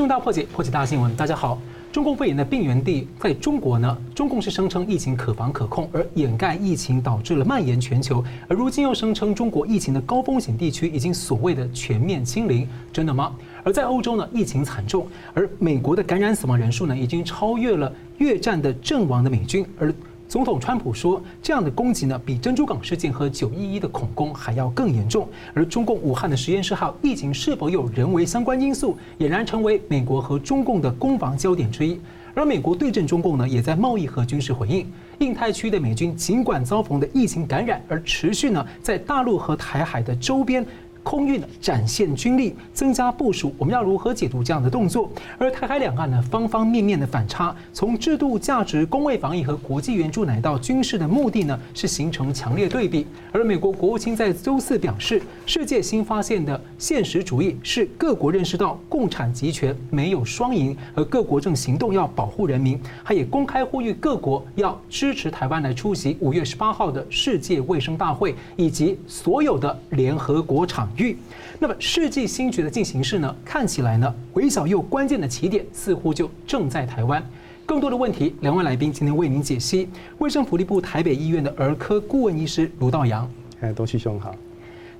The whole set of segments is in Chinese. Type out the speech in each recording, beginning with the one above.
新闻大破解，破解大新闻。大家好，中共肺炎的病原地在中国呢？中共是声称疫情可防可控，而掩盖疫情导致了蔓延全球，而如今又声称中国疫情的高风险地区已经所谓的全面清零，真的吗？而在欧洲呢，疫情惨重，而美国的感染死亡人数呢，已经超越了越战的阵亡的美军，而。总统川普说，这样的攻击呢，比珍珠港事件和九一一的恐攻还要更严重。而中共武汉的实验室号疫情是否有人为相关因素，俨然成为美国和中共的攻防焦点之一。而美国对阵中共呢，也在贸易和军事回应。印太区的美军尽管遭逢的疫情感染，而持续呢，在大陆和台海的周边。空运呢，展现军力，增加部署，我们要如何解读这样的动作？而台海两岸呢，方方面面的反差，从制度、价值、公卫防疫和国际援助，乃到军事的目的呢，是形成强烈对比。而美国国务卿在周四表示，世界新发现的现实主义是各国认识到共产集权没有双赢，而各国正行动要保护人民。他也公开呼吁各国要支持台湾来出席五月十八号的世界卫生大会，以及所有的联合国场。域，那么世纪新局的进行式呢？看起来呢，微小又关键的起点似乎就正在台湾。更多的问题，两位来宾今天为您解析。卫生福利部台北医院的儿科顾问医师卢道阳，哎，东旭兄好。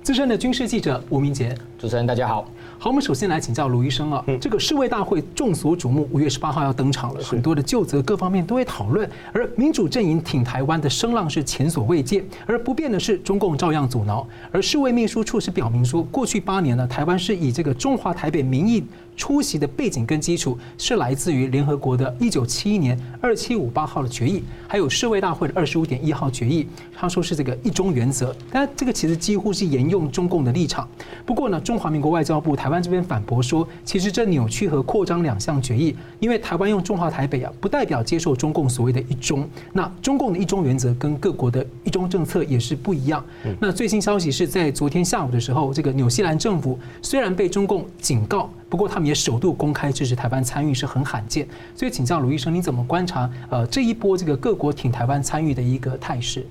资深的军事记者吴明杰，主持人大家好。好，我们首先来请教卢医生啊，这个世卫大会众所瞩目，五月十八号要登场了，很多的就责各方面都会讨论，而民主阵营挺台湾的声浪是前所未见，而不变的是中共照样阻挠，而世卫秘书处是表明说，过去八年呢，台湾是以这个中华台北民意。出席的背景跟基础是来自于联合国的一九七一年二七五八号的决议，还有世卫大会的二十五点一号决议。他说是这个一中原则，但这个其实几乎是沿用中共的立场。不过呢，中华民国外交部台湾这边反驳说，其实这扭曲和扩张两项决议，因为台湾用中华台北啊，不代表接受中共所谓的一中。那中共的一中原则跟各国的一中政策也是不一样。那最新消息是在昨天下午的时候，这个纽西兰政府虽然被中共警告。不过，他们也首度公开支持台湾参与，是很罕见。所以，请教卢医生，你怎么观察呃这一波这个各国挺台湾参与的一个态势？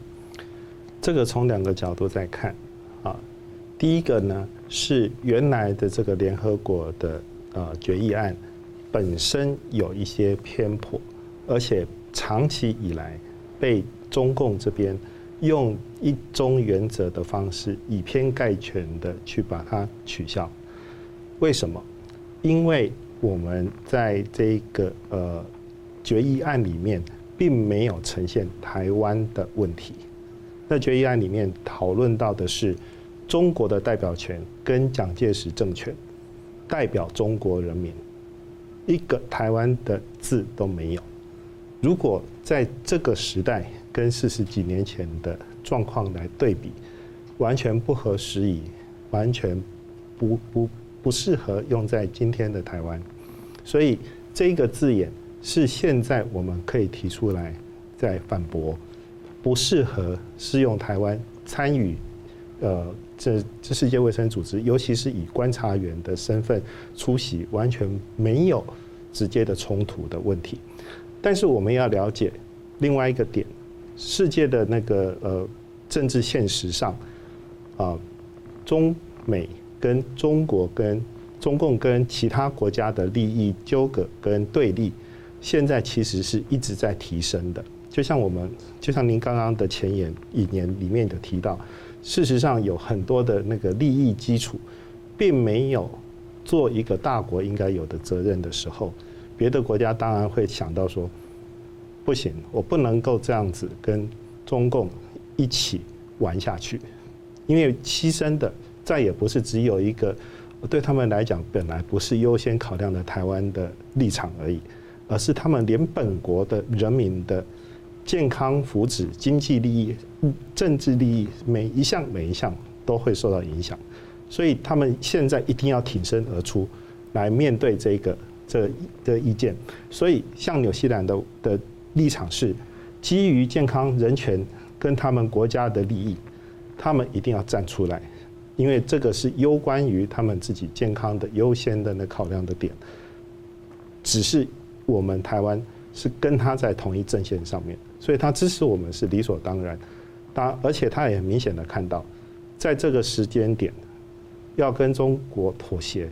这个从两个角度在看啊。第一个呢，是原来的这个联合国的呃决议案本身有一些偏颇，而且长期以来被中共这边用一中原则的方式以偏概全的去把它取消。为什么？因为我们在这个呃决议案里面，并没有呈现台湾的问题。那决议案里面讨论到的是中国的代表权跟蒋介石政权代表中国人民，一个台湾的字都没有。如果在这个时代跟四十几年前的状况来对比，完全不合时宜，完全不不。不适合用在今天的台湾，所以这个字眼是现在我们可以提出来再反驳，不适合适用台湾参与，呃，这这世界卫生组织，尤其是以观察员的身份出席，完全没有直接的冲突的问题。但是我们要了解另外一个点，世界的那个呃政治现实上，啊，中美。跟中国、跟中共、跟其他国家的利益纠葛跟对立，现在其实是一直在提升的。就像我们，就像您刚刚的前言引言里面有提到，事实上有很多的那个利益基础，并没有做一个大国应该有的责任的时候，别的国家当然会想到说，不行，我不能够这样子跟中共一起玩下去，因为牺牲的。再也不是只有一个对他们来讲本来不是优先考量的台湾的立场而已，而是他们连本国的人民的健康福祉、经济利益、政治利益每一项每一项都会受到影响，所以他们现在一定要挺身而出来面对这个这的意见。所以像纽西兰的的立场是基于健康人权跟他们国家的利益，他们一定要站出来。因为这个是攸关于他们自己健康的优先的那考量的点，只是我们台湾是跟他在同一阵线上面，所以他支持我们是理所当然。当而且他也很明显的看到，在这个时间点要跟中国妥协，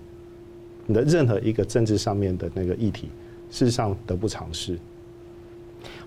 你的任何一个政治上面的那个议题，事实上得不偿失。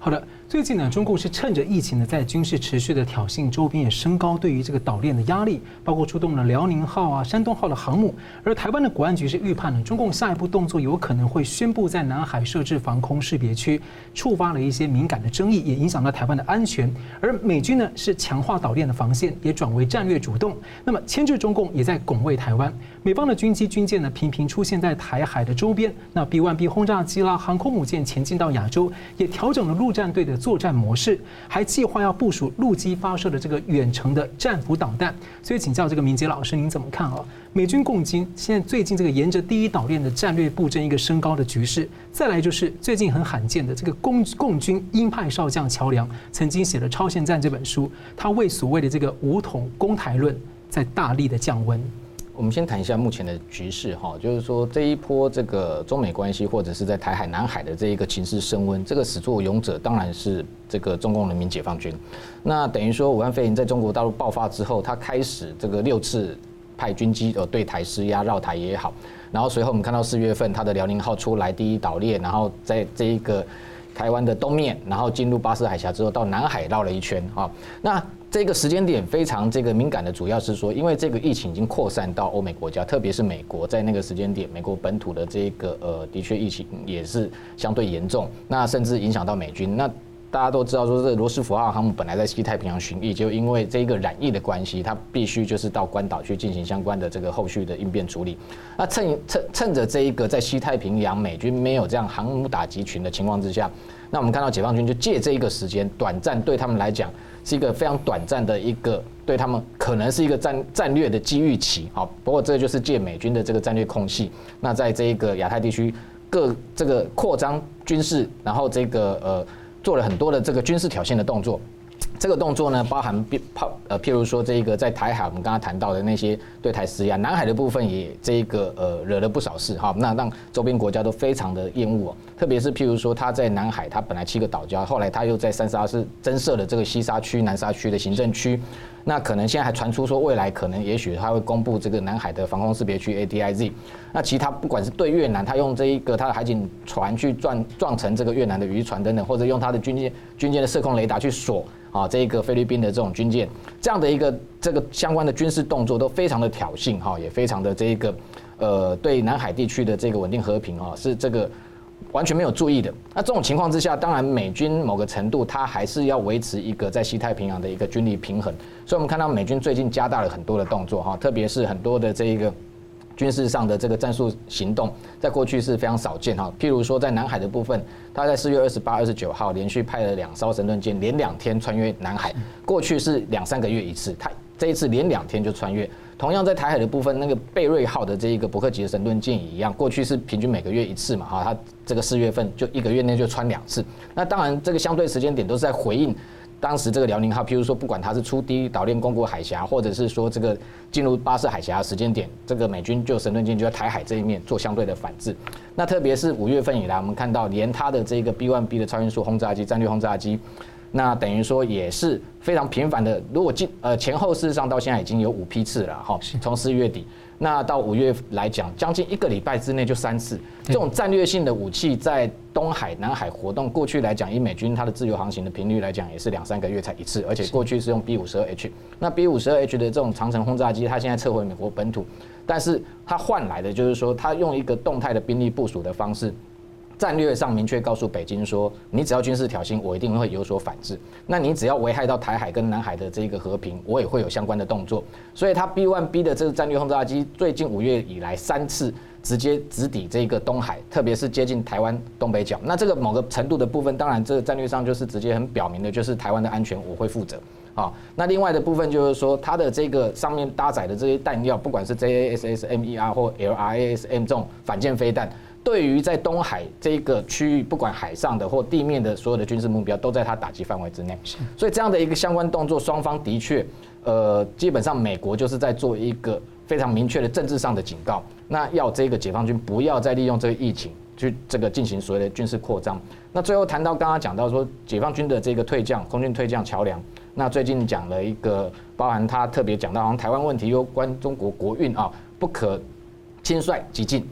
好的。最近呢，中共是趁着疫情呢，在军事持续的挑衅，周边也升高对于这个岛链的压力，包括出动了辽宁号啊、山东号的航母。而台湾的国安局是预判呢，中共下一步动作有可能会宣布在南海设置防空识别区，触发了一些敏感的争议，也影响到台湾的安全。而美军呢是强化岛链的防线，也转为战略主动。那么牵制中共也在拱卫台湾。美方的军机军舰呢频频出现在台海的周边。那 B-1B 轰炸机啦、航空母舰前进到亚洲，也调整了路战队的。作战模式，还计划要部署陆基发射的这个远程的战斧导弹，所以请教这个明杰老师，您怎么看啊？美军共军现在最近这个沿着第一岛链的战略布阵一个升高的局势，再来就是最近很罕见的这个共共军鹰派少将乔梁曾经写了《超限战》这本书，他为所谓的这个武统攻台论在大力的降温。我们先谈一下目前的局势哈，就是说这一波这个中美关系或者是在台海、南海的这一个情势升温，这个始作俑者当然是这个中共人民解放军。那等于说武汉肺炎在中国大陆爆发之后，他开始这个六次派军机呃对台施压，绕台也好，然后随后我们看到四月份他的辽宁号出来第一岛链，然后在这一个台湾的东面，然后进入巴士海峡之后到南海绕了一圈啊，那。这个时间点非常这个敏感的，主要是说，因为这个疫情已经扩散到欧美国家，特别是美国，在那个时间点，美国本土的这个呃，的确疫情也是相对严重，那甚至影响到美军。那大家都知道说，这罗斯福号航母本来在西太平洋巡弋，就因为这一个染疫的关系，它必须就是到关岛去进行相关的这个后续的应变处理。那趁趁趁着这一个在西太平洋美军没有这样航母打击群的情况之下，那我们看到解放军就借这一个时间，短暂对他们来讲。是一个非常短暂的一个，对他们可能是一个战战略的机遇期，好，不过这就是借美军的这个战略空隙，那在这一个亚太地区各这个扩张军事，然后这个呃做了很多的这个军事挑衅的动作。这个动作呢，包含譬呃，譬如说这一个在台海，我们刚刚谈到的那些对台施压，南海的部分也这一个呃惹了不少事哈，那让周边国家都非常的厌恶哦，特别是譬如说他在南海，他本来七个岛礁，后来他又在三沙市增设了这个西沙区、南沙区的行政区，那可能现在还传出说未来可能也许他会公布这个南海的防空识别区 ADIZ，那其他不管是对越南，他用这一个他的海警船去撞撞沉这个越南的渔船等等，或者用他的军舰军舰的射控雷达去锁。啊，这个菲律宾的这种军舰，这样的一个这个相关的军事动作都非常的挑衅哈，也非常的这一个呃，对南海地区的这个稳定和平啊，是这个完全没有注意的。那这种情况之下，当然美军某个程度它还是要维持一个在西太平洋的一个军力平衡，所以我们看到美军最近加大了很多的动作哈，特别是很多的这一个。军事上的这个战术行动，在过去是非常少见哈。譬如说，在南海的部分，他在四月二十八、二十九号连续派了两艘神盾舰，连两天穿越南海。过去是两三个月一次，他这一次连两天就穿越。同样在台海的部分，那个贝瑞号的这一个伯克级的神盾舰也一样，过去是平均每个月一次嘛哈，他这个四月份就一个月内就穿两次。那当然，这个相对时间点都是在回应。当时这个辽宁号，譬如说，不管它是出第一岛链攻过海峡，或者是说这个进入巴士海峡的时间点，这个美军就神盾舰就在台海这一面做相对的反制。那特别是五月份以来，我们看到连它的这个 B-1B 的超音速轰炸机、战略轰炸机，那等于说也是非常频繁的。如果进呃前后事实上到现在已经有五批次了哈，从四月底。那到五月来讲，将近一个礼拜之内就三次，这种战略性的武器在东海、南海活动，过去来讲，以美军它的自由航行的频率来讲，也是两三个月才一次，而且过去是用 B 五十二 H，那 B 五十二 H 的这种长城轰炸机，它现在撤回美国本土，但是它换来的就是说，它用一个动态的兵力部署的方式。战略上明确告诉北京说，你只要军事挑衅，我一定会有所反制。那你只要危害到台海跟南海的这个和平，我也会有相关的动作。所以，它 B1B 的这个战略轰炸机，最近五月以来三次直接直抵这个东海，特别是接近台湾东北角。那这个某个程度的部分，当然这个战略上就是直接很表明的，就是台湾的安全我会负责。啊，那另外的部分就是说，它的这个上面搭载的这些弹药，不管是 JASSM-ER 或 LRASM 这种反舰飞弹。对于在东海这个区域，不管海上的或地面的所有的军事目标，都在他打击范围之内。所以这样的一个相关动作，双方的确，呃，基本上美国就是在做一个非常明确的政治上的警告，那要这个解放军不要再利用这个疫情去这个进行所谓的军事扩张。那最后谈到刚刚讲到说，解放军的这个退将，空军退将桥梁，那最近讲了一个，包含他特别讲到，好像台湾问题攸关中国国运啊，不可。轻率激进。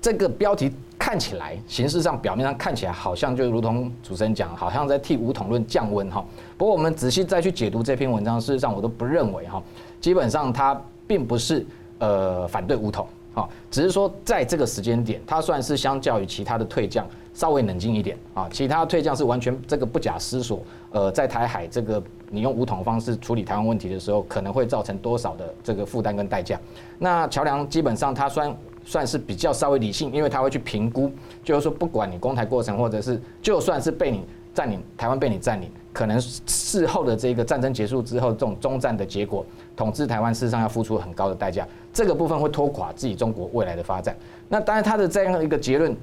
这个标题看起来，形式上表面上看起来好像就如同主持人讲，好像在替武统论降温哈。不过我们仔细再去解读这篇文章，事实上我都不认为哈，基本上它并不是呃反对武统。啊，只是说在这个时间点，他算是相较于其他的退将稍微冷静一点啊。其他退将是完全这个不假思索，呃，在台海这个你用武统方式处理台湾问题的时候，可能会造成多少的这个负担跟代价。那桥梁基本上他算算是比较稍微理性，因为他会去评估，就是说不管你攻台过程，或者是就算是被你占领台湾被你占领，可能事后的这个战争结束之后，这种终战的结果，统治台湾事实上要付出很高的代价。这个部分会拖垮自己中国未来的发展。那当然，他的这样一个结论，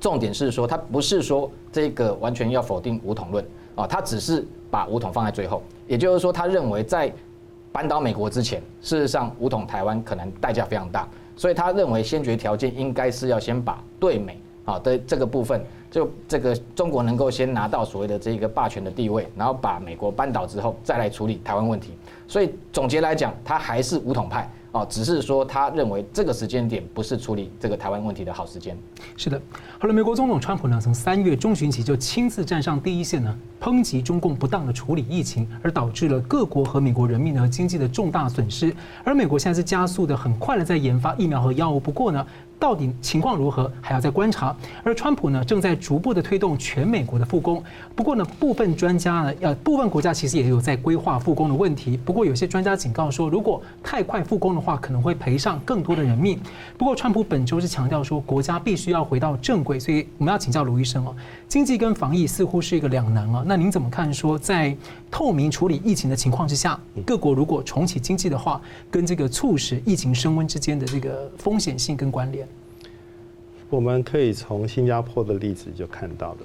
重点是说，他不是说这个完全要否定武统论啊，他只是把武统放在最后。也就是说，他认为在扳倒美国之前，事实上武统台湾可能代价非常大，所以他认为先决条件应该是要先把对美啊的这个部分，就这个中国能够先拿到所谓的这个霸权的地位，然后把美国扳倒之后，再来处理台湾问题。所以总结来讲，他还是武统派。哦，只是说他认为这个时间点不是处理这个台湾问题的好时间。是的，好了，美国总统川普呢，从三月中旬起就亲自站上第一线呢，抨击中共不当的处理疫情，而导致了各国和美国人民呢经济的重大损失。而美国现在是加速的很快的在研发疫苗和药物，不过呢。到底情况如何，还要再观察。而川普呢，正在逐步的推动全美国的复工。不过呢，部分专家呢，呃，部分国家其实也有在规划复工的问题。不过有些专家警告说，如果太快复工的话，可能会赔上更多的人命。不过川普本周是强调说，国家必须要回到正轨。所以我们要请教卢医生哦，经济跟防疫似乎是一个两难啊。那您怎么看？说在透明处理疫情的情况之下，各国如果重启经济的话，跟这个促使疫情升温之间的这个风险性跟关联？我们可以从新加坡的例子就看到了，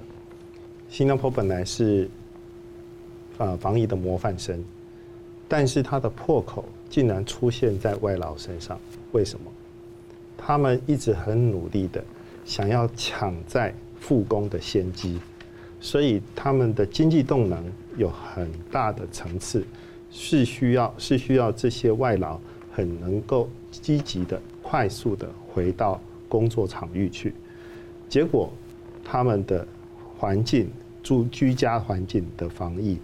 新加坡本来是啊防疫的模范生，但是它的破口竟然出现在外劳身上，为什么？他们一直很努力的想要抢在复工的先机，所以他们的经济动能有很大的层次，是需要是需要这些外劳很能够积极的、快速的回到。工作场域去，结果他们的环境住居家环境的防疫，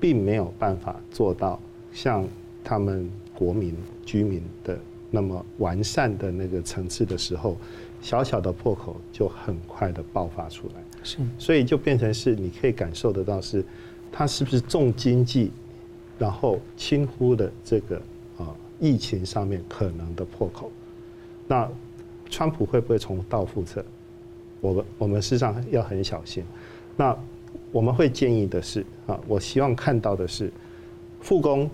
并没有办法做到像他们国民居民的那么完善的那个层次的时候，小小的破口就很快的爆发出来。是，所以就变成是你可以感受得到是，他是不是重经济，然后轻忽的这个啊疫情上面可能的破口，那。川普会不会重蹈覆辙？我们我们事实上要很小心。那我们会建议的是啊，我希望看到的是复工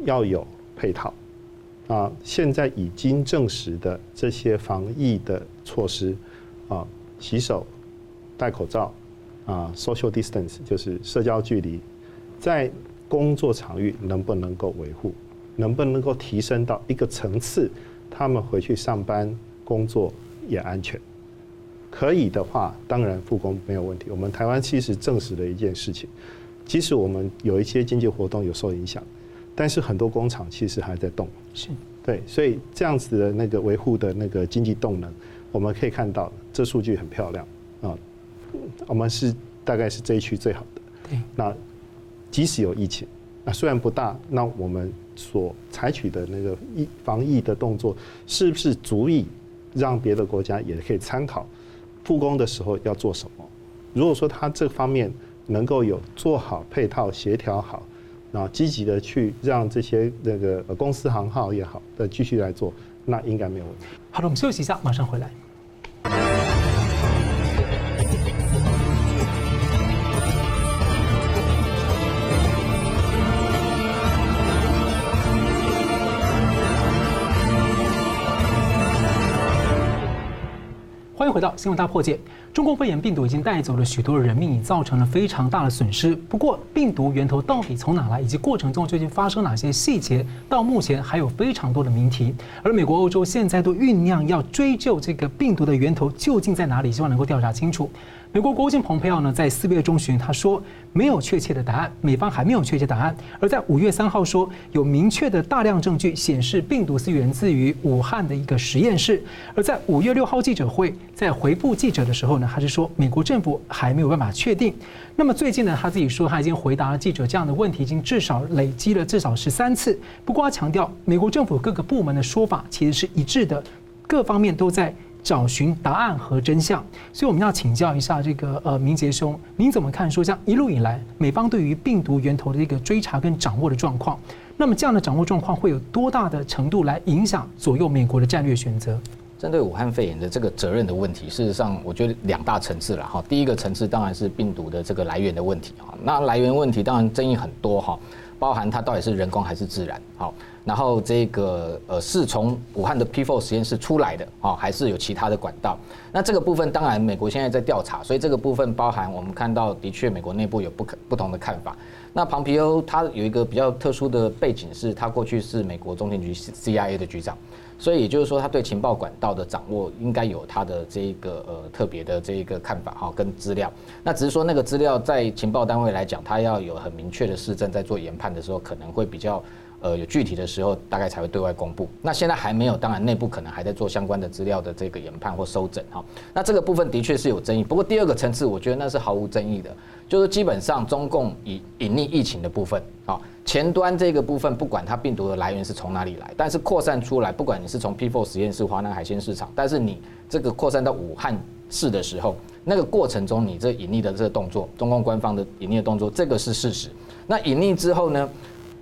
要有配套啊。现在已经证实的这些防疫的措施啊，洗手、戴口罩啊，social distance 就是社交距离，在工作场域能不能够维护？能不能够提升到一个层次？他们回去上班。工作也安全，可以的话，当然复工没有问题。我们台湾其实证实了一件事情，即使我们有一些经济活动有受影响，但是很多工厂其实还在动。是，对，所以这样子的那个维护的那个经济动能，我们可以看到，这数据很漂亮啊。我们是大概是这一区最好的。对，那即使有疫情，那虽然不大，那我们所采取的那个疫防疫的动作，是不是足以？让别的国家也可以参考，复工的时候要做什么。如果说他这方面能够有做好配套协调好，然后积极的去让这些那个公司行号也好的继续来做，那应该没有问题。好了，我们休息一下，马上回来。回到新闻大破解，中国肺炎病毒已经带走了许多人命，也造成了非常大的损失。不过，病毒源头到底从哪来，以及过程中究竟发生哪些细节，到目前还有非常多的谜题。而美国、欧洲现在都酝酿要追究这个病毒的源头究竟在哪里，希望能够调查清楚。美国国务卿蓬佩奥呢，在四月中旬他说没有确切的答案，美方还没有确切答案。而在五月三号说有明确的大量证据显示病毒是源自于武汉的一个实验室。而在五月六号记者会在回复记者的时候呢，他是说美国政府还没有办法确定。那么最近呢，他自己说他已经回答了记者这样的问题，已经至少累积了至少十三次。不过他强调，美国政府各个部门的说法其实是一致的，各方面都在。找寻答案和真相，所以我们要请教一下这个呃明杰兄，您怎么看说这样一路以来美方对于病毒源头的一个追查跟掌握的状况？那么这样的掌握状况会有多大的程度来影响左右美国的战略选择？针对武汉肺炎的这个责任的问题，事实上我觉得两大层次了哈。第一个层次当然是病毒的这个来源的问题哈，那来源问题当然争议很多哈，包含它到底是人工还是自然好。然后这个呃是从武汉的 P4 实验室出来的啊，还是有其他的管道？那这个部分当然美国现在在调查，所以这个部分包含我们看到的确美国内部有不可不同的看法。那庞皮欧他有一个比较特殊的背景，是他过去是美国中情局 CIA 的局长，所以也就是说他对情报管道的掌握应该有他的这一个呃特别的这一个看法哈跟资料。那只是说那个资料在情报单位来讲，他要有很明确的市政，在做研判的时候可能会比较。呃，有具体的时候，大概才会对外公布。那现在还没有，当然内部可能还在做相关的资料的这个研判或收整哈。那这个部分的确是有争议，不过第二个层次，我觉得那是毫无争议的，就是基本上中共以隐匿疫情的部分啊，前端这个部分不管它病毒的来源是从哪里来，但是扩散出来，不管你是从 P4 实验室、华南海鲜市场，但是你这个扩散到武汉市的时候，那个过程中你这隐匿的这个动作，中共官方的隐匿的动作，这个是事实。那隐匿之后呢？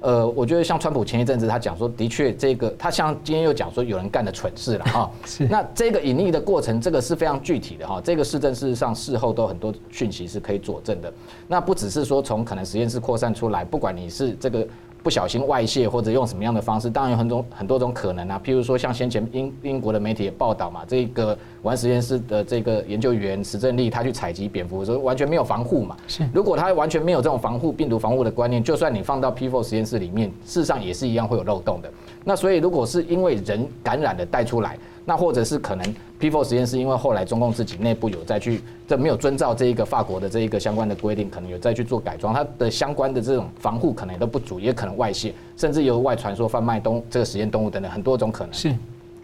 呃，我觉得像川普前一阵子他讲说，的确这个他像今天又讲说有人干的蠢事了哈。是。那这个隐匿的过程，这个是非常具体的哈。这个事证事实上事后都很多讯息是可以佐证的。那不只是说从可能实验室扩散出来，不管你是这个。不小心外泄或者用什么样的方式，当然有很多很多种可能啊。譬如说，像先前英英国的媒体也报道嘛，这个武汉实验室的这个研究员石正丽，他去采集蝙蝠的时候完全没有防护嘛。是。如果他完全没有这种防护病毒防护的观念，就算你放到 P4 实验室里面，事实上也是一样会有漏洞的。那所以，如果是因为人感染的带出来。那或者是可能 P4 实验室，因为后来中共自己内部有再去，这没有遵照这一个法国的这一个相关的规定，可能有再去做改装，它的相关的这种防护可能也都不足，也可能外泄，甚至有外传说贩卖动这个实验动物等等很多种可能。是，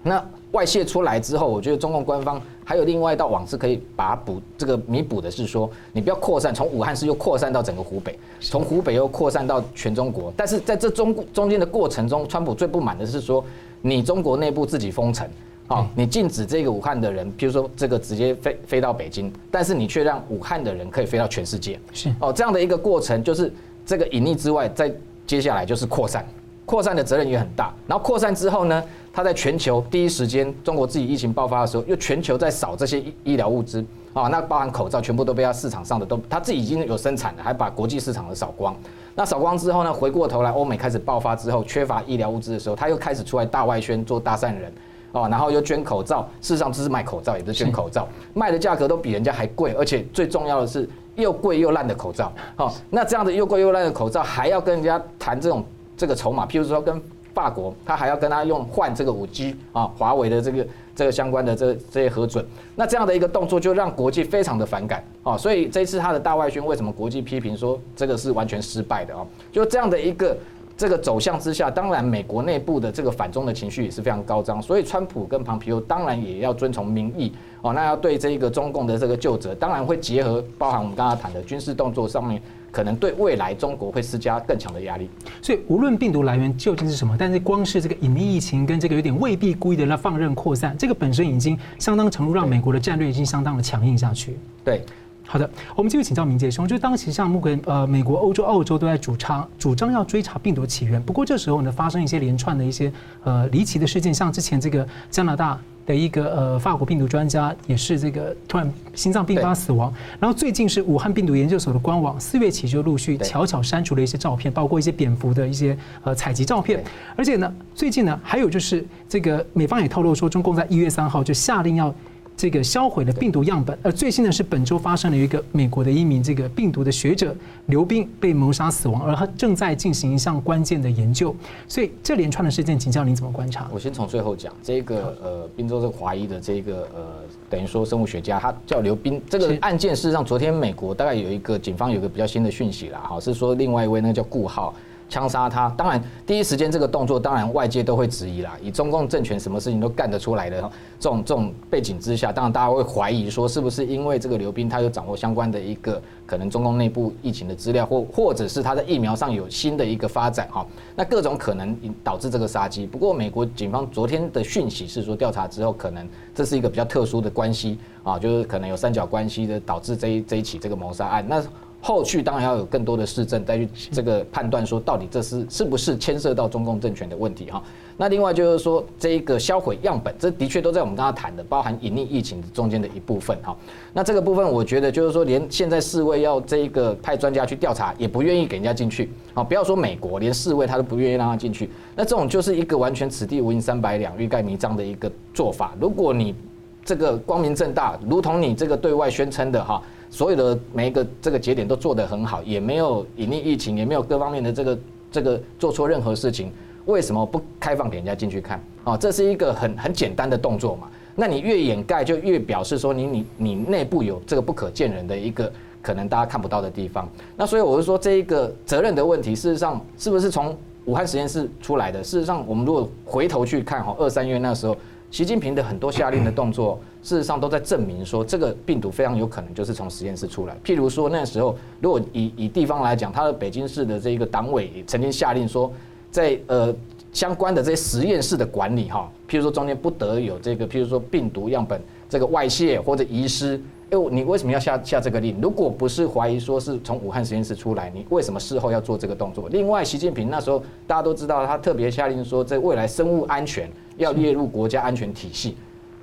那外泄出来之后，我觉得中共官方还有另外一道网是可以把它补这个弥补的，是说你不要扩散，从武汉市又扩散到整个湖北，从湖北又扩散到全中国，但是在这中中间的过程中，川普最不满的是说你中国内部自己封城。好，你禁止这个武汉的人，譬如说这个直接飞飞到北京，但是你却让武汉的人可以飞到全世界。是哦，这样的一个过程，就是这个隐匿之外，在接下来就是扩散，扩散的责任也很大。然后扩散之后呢，他在全球第一时间，中国自己疫情爆发的时候，又全球在扫这些医医疗物资啊，那包含口罩，全部都被他市场上的都他自己已经有生产了，还把国际市场的扫光。那扫光之后呢，回过头来欧美开始爆发之后，缺乏医疗物资的时候，他又开始出来大外宣做大善人。哦，然后又捐口罩，事实上这是卖口罩，也不是捐口罩，卖的价格都比人家还贵，而且最重要的是又贵又烂的口罩。好，那这样的又贵又烂的口罩，还要跟人家谈这种这个筹码，譬如说跟法国，他还要跟他用换这个五 G 啊，华为的这个这个相关的这这些核准，那这样的一个动作就让国际非常的反感啊，所以这一次他的大外宣，为什么国际批评说这个是完全失败的啊？就这样的一个。这个走向之下，当然美国内部的这个反中的情绪也是非常高涨，所以川普跟庞皮欧当然也要遵从民意哦，那要对这个中共的这个旧责，当然会结合包含我们刚刚谈的军事动作上面，可能对未来中国会施加更强的压力。所以无论病毒来源究竟是什么，但是光是这个隐匿疫情跟这个有点未必故意的来放任扩散，这个本身已经相当程度让美国的战略已经相当的强硬下去。对。好的，我们继续请教明杰兄，就当时像目前呃美国、欧洲、澳洲都在主张主张要追查病毒起源，不过这时候呢发生一些连串的一些呃离奇的事件，像之前这个加拿大的一个呃法国病毒专家也是这个突然心脏病发死亡，然后最近是武汉病毒研究所的官网四月起就陆续悄悄删除了一些照片，包括一些蝙蝠的一些呃采集照片，而且呢最近呢还有就是这个美方也透露说，中共在一月三号就下令要。这个销毁了病毒样本，而最新的是本周发生了一个美国的一名这个病毒的学者刘斌被谋杀死亡，而他正在进行一项关键的研究。所以这连串的事件，请教您怎么观察？我先从最后讲这个呃，宾州这个华裔的这个呃，等于说生物学家，他叫刘斌。这个案件事实上，昨天美国大概有一个警方有一个比较新的讯息啦，哈，是说另外一位那个叫顾浩。枪杀他，当然第一时间这个动作，当然外界都会质疑啦。以中共政权什么事情都干得出来的这种这种背景之下，当然大家会怀疑说，是不是因为这个刘斌他有掌握相关的一个可能中共内部疫情的资料，或或者是他在疫苗上有新的一个发展哈？那各种可能导致这个杀机。不过美国警方昨天的讯息是说，调查之后可能这是一个比较特殊的关系啊，就是可能有三角关系的导致这一这一起这个谋杀案。那后续当然要有更多的市政再去这个判断，说到底这是是不是牵涉到中共政权的问题哈。那另外就是说，这一个销毁样本，这的确都在我们刚刚谈的包含隐匿疫情中间的一部分哈。那这个部分，我觉得就是说，连现在世卫要这一个派专家去调查，也不愿意给人家进去啊。不要说美国，连世卫他都不愿意让他进去。那这种就是一个完全此地无银三百两，欲盖弥彰的一个做法。如果你这个光明正大，如同你这个对外宣称的哈。所有的每一个这个节点都做得很好，也没有隐匿疫情，也没有各方面的这个这个做错任何事情，为什么不开放给人家进去看？啊，这是一个很很简单的动作嘛。那你越掩盖，就越表示说你你你内部有这个不可见人的一个可能大家看不到的地方。那所以我是说，这一个责任的问题，事实上是不是从武汉实验室出来的？事实上，我们如果回头去看哈，二三月那时候。习近平的很多下令的动作，事实上都在证明说，这个病毒非常有可能就是从实验室出来。譬如说，那时候如果以以地方来讲，他的北京市的这个党委曾经下令说，在呃相关的这些实验室的管理哈，譬如说中间不得有这个，譬如说病毒样本这个外泄或者遗失。哎，你为什么要下下这个令？如果不是怀疑说是从武汉实验室出来，你为什么事后要做这个动作？另外，习近平那时候大家都知道，他特别下令说，在未来生物安全要列入国家安全体系，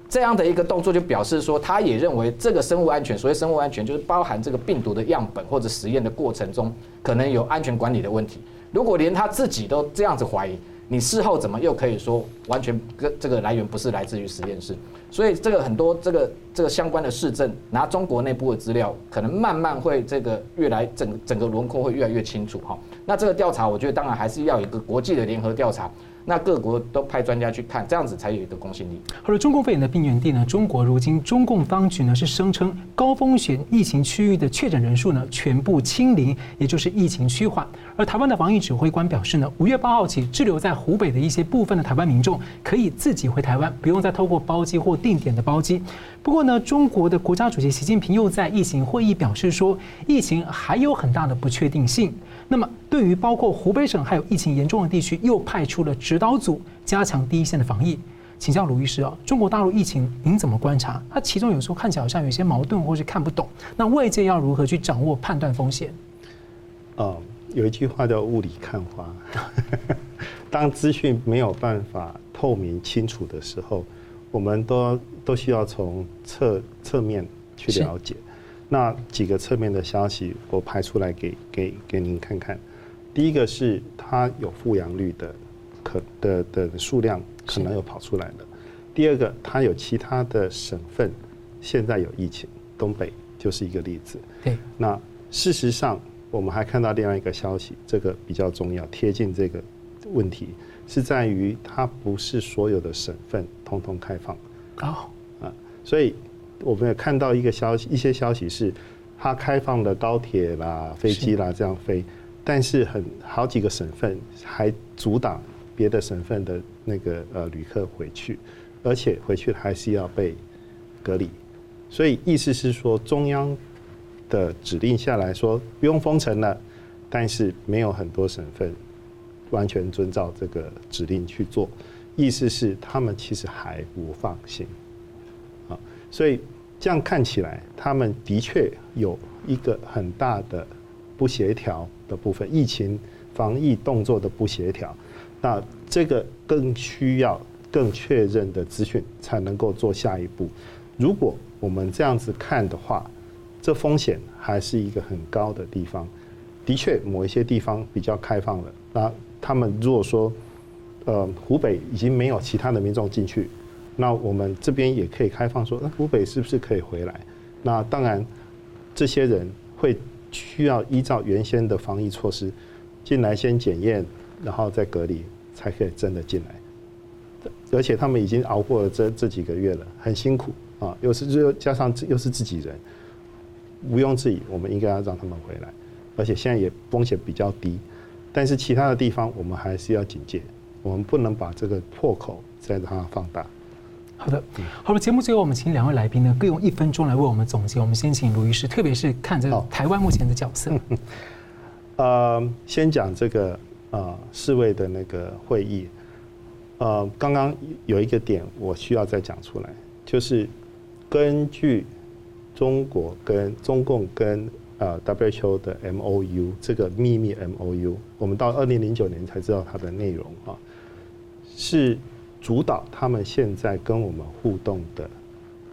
这样的一个动作就表示说，他也认为这个生物安全，所谓生物安全就是包含这个病毒的样本或者实验的过程中可能有安全管理的问题。如果连他自己都这样子怀疑，你事后怎么又可以说完全跟这个来源不是来自于实验室？所以这个很多这个这个相关的事证，拿中国内部的资料，可能慢慢会这个越来整整个轮廓会越来越清楚哈。那这个调查，我觉得当然还是要有一个国际的联合调查。那各国都派专家去看，这样子才有一个公信力。好了，中共肺炎的病原地呢？中国如今中共当局呢是声称高风险疫情区域的确诊人数呢全部清零，也就是疫情趋缓。而台湾的防疫指挥官表示呢，五月八号起滞留在湖北的一些部分的台湾民众可以自己回台湾，不用再透过包机或定点的包机。不过呢，中国的国家主席习近平又在疫情会议表示说，疫情还有很大的不确定性。那么，对于包括湖北省还有疫情严重的地区，又派出了指导组加强第一线的防疫。请教卢医师啊，中国大陆疫情您怎么观察？它其中有时候看起来好像有些矛盾，或是看不懂。那外界要如何去掌握判断风险？哦，有一句话叫“雾里看花”。当资讯没有办法透明清楚的时候，我们都都需要从侧侧面去了解。那几个侧面的消息，我排出来给给给您看看。第一个是它有复阳率的可的的数量可能有跑出来了。第二个，它有其他的省份现在有疫情，东北就是一个例子。对。那事实上，我们还看到另外一个消息，这个比较重要，贴近这个问题，是在于它不是所有的省份通通开放。哦。啊，所以。我们也看到一个消息，一些消息是，它开放的高铁啦、飞机啦这样飞，但是很好几个省份还阻挡别的省份的那个呃旅客回去，而且回去还是要被隔离，所以意思是说中央的指令下来说不用封城了，但是没有很多省份完全遵照这个指令去做，意思是他们其实还不放心，啊，所以。这样看起来，他们的确有一个很大的不协调的部分，疫情防疫动作的不协调。那这个更需要更确认的资讯，才能够做下一步。如果我们这样子看的话，这风险还是一个很高的地方。的确，某一些地方比较开放了。那他们如果说，呃，湖北已经没有其他的民众进去，那我们这边也可以开放说，那湖北是不是可以回来？那当然，这些人会需要依照原先的防疫措施进来先检验，然后再隔离，才可以真的进来。而且他们已经熬过了这这几个月了，很辛苦啊，又是又加上又是自己人，毋庸置疑，我们应该要让他们回来。而且现在也风险比较低，但是其他的地方我们还是要警戒，我们不能把这个破口再让它放大。好的，好了，节目最后我们请两位来宾呢各用一分钟来为我们总结。我们先请卢医师，特别是看这个台湾目前的角色。呃，先讲这个呃世卫的那个会议，呃，刚刚有一个点我需要再讲出来，就是根据中国跟中共跟呃 WHO 的 MOU 这个秘密 MOU，我们到二零零九年才知道它的内容啊，是。主导他们现在跟我们互动的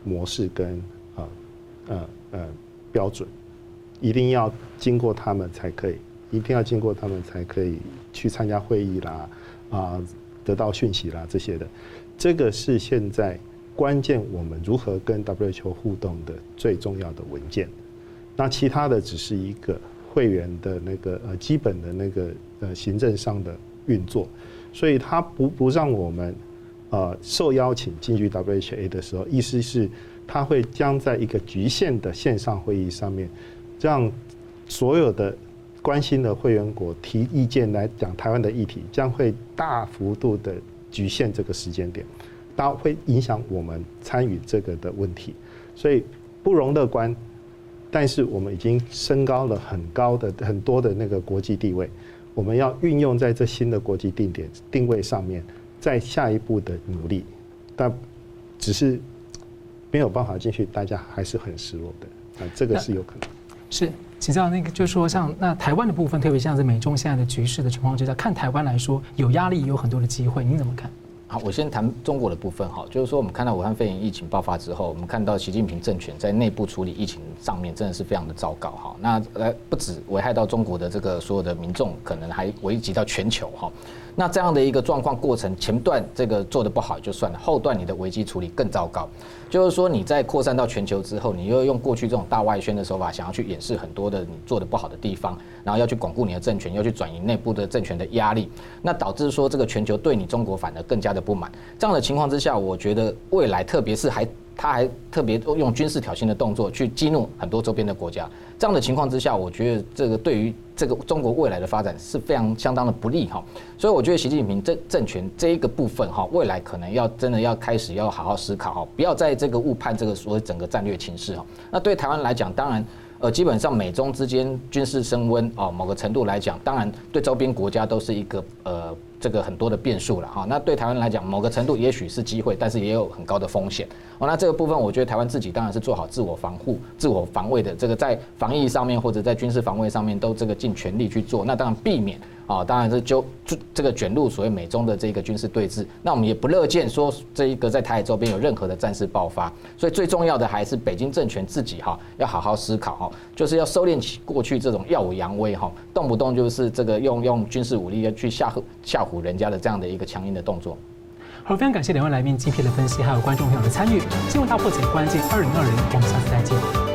模式跟呃呃呃标准，一定要经过他们才可以，一定要经过他们才可以去参加会议啦，啊，得到讯息啦这些的，这个是现在关键我们如何跟 WHO 互动的最重要的文件。那其他的只是一个会员的那个呃基本的那个呃行政上的运作，所以他不不让我们。呃，受邀请进去 WHA 的时候，意思是他会将在一个局限的线上会议上面，让所有的关心的会员国提意见来讲台湾的议题，将会大幅度的局限这个时间点，它会影响我们参与这个的问题，所以不容乐观。但是我们已经升高了很高的很多的那个国际地位，我们要运用在这新的国际定点定位上面。在下一步的努力，但只是没有办法进去，大家还是很失落的啊，这个是有可能。是，请教那个，就是说，像那台湾的部分，特别像是美中现在的局势的情况之下，看台湾来说，有压力，有很多的机会，您怎么看？好，我先谈中国的部分哈，就是说，我们看到武汉肺炎疫情爆发之后，我们看到习近平政权在内部处理疫情上面真的是非常的糟糕哈。那呃，不止危害到中国的这个所有的民众，可能还危及到全球哈。那这样的一个状况过程，前段这个做的不好就算了，后段你的危机处理更糟糕。就是说你在扩散到全球之后，你又用过去这种大外宣的手法，想要去掩饰很多的你做的不好的地方，然后要去巩固你的政权，要去转移内部的政权的压力，那导致说这个全球对你中国反而更加的不满。这样的情况之下，我觉得未来特别是还。他还特别用军事挑衅的动作去激怒很多周边的国家，这样的情况之下，我觉得这个对于这个中国未来的发展是非常相当的不利哈。所以我觉得习近平政政权这一个部分哈，未来可能要真的要开始要好好思考哈，不要在这个误判这个所谓整个战略情势哈。那对台湾来讲，当然呃，基本上美中之间军事升温啊，某个程度来讲，当然对周边国家都是一个呃。这个很多的变数了哈，那对台湾来讲，某个程度也许是机会，但是也有很高的风险。哦，那这个部分，我觉得台湾自己当然是做好自我防护、自我防卫的，这个在防疫上面或者在军事防卫上面都这个尽全力去做。那当然避免。啊，当然是就这个卷入所谓美中的这个军事对峙，那我们也不乐见说这一个在台海周边有任何的战事爆发，所以最重要的还是北京政权自己哈要好好思考哈，就是要收敛起过去这种耀武扬威哈，动不动就是这个用用军事武力要去吓唬吓唬人家的这样的一个强硬的动作。好，非常感谢两位来宾精辟的分析，还有观众朋友的参与。新闻大破解关键二零二零，我们下次再见。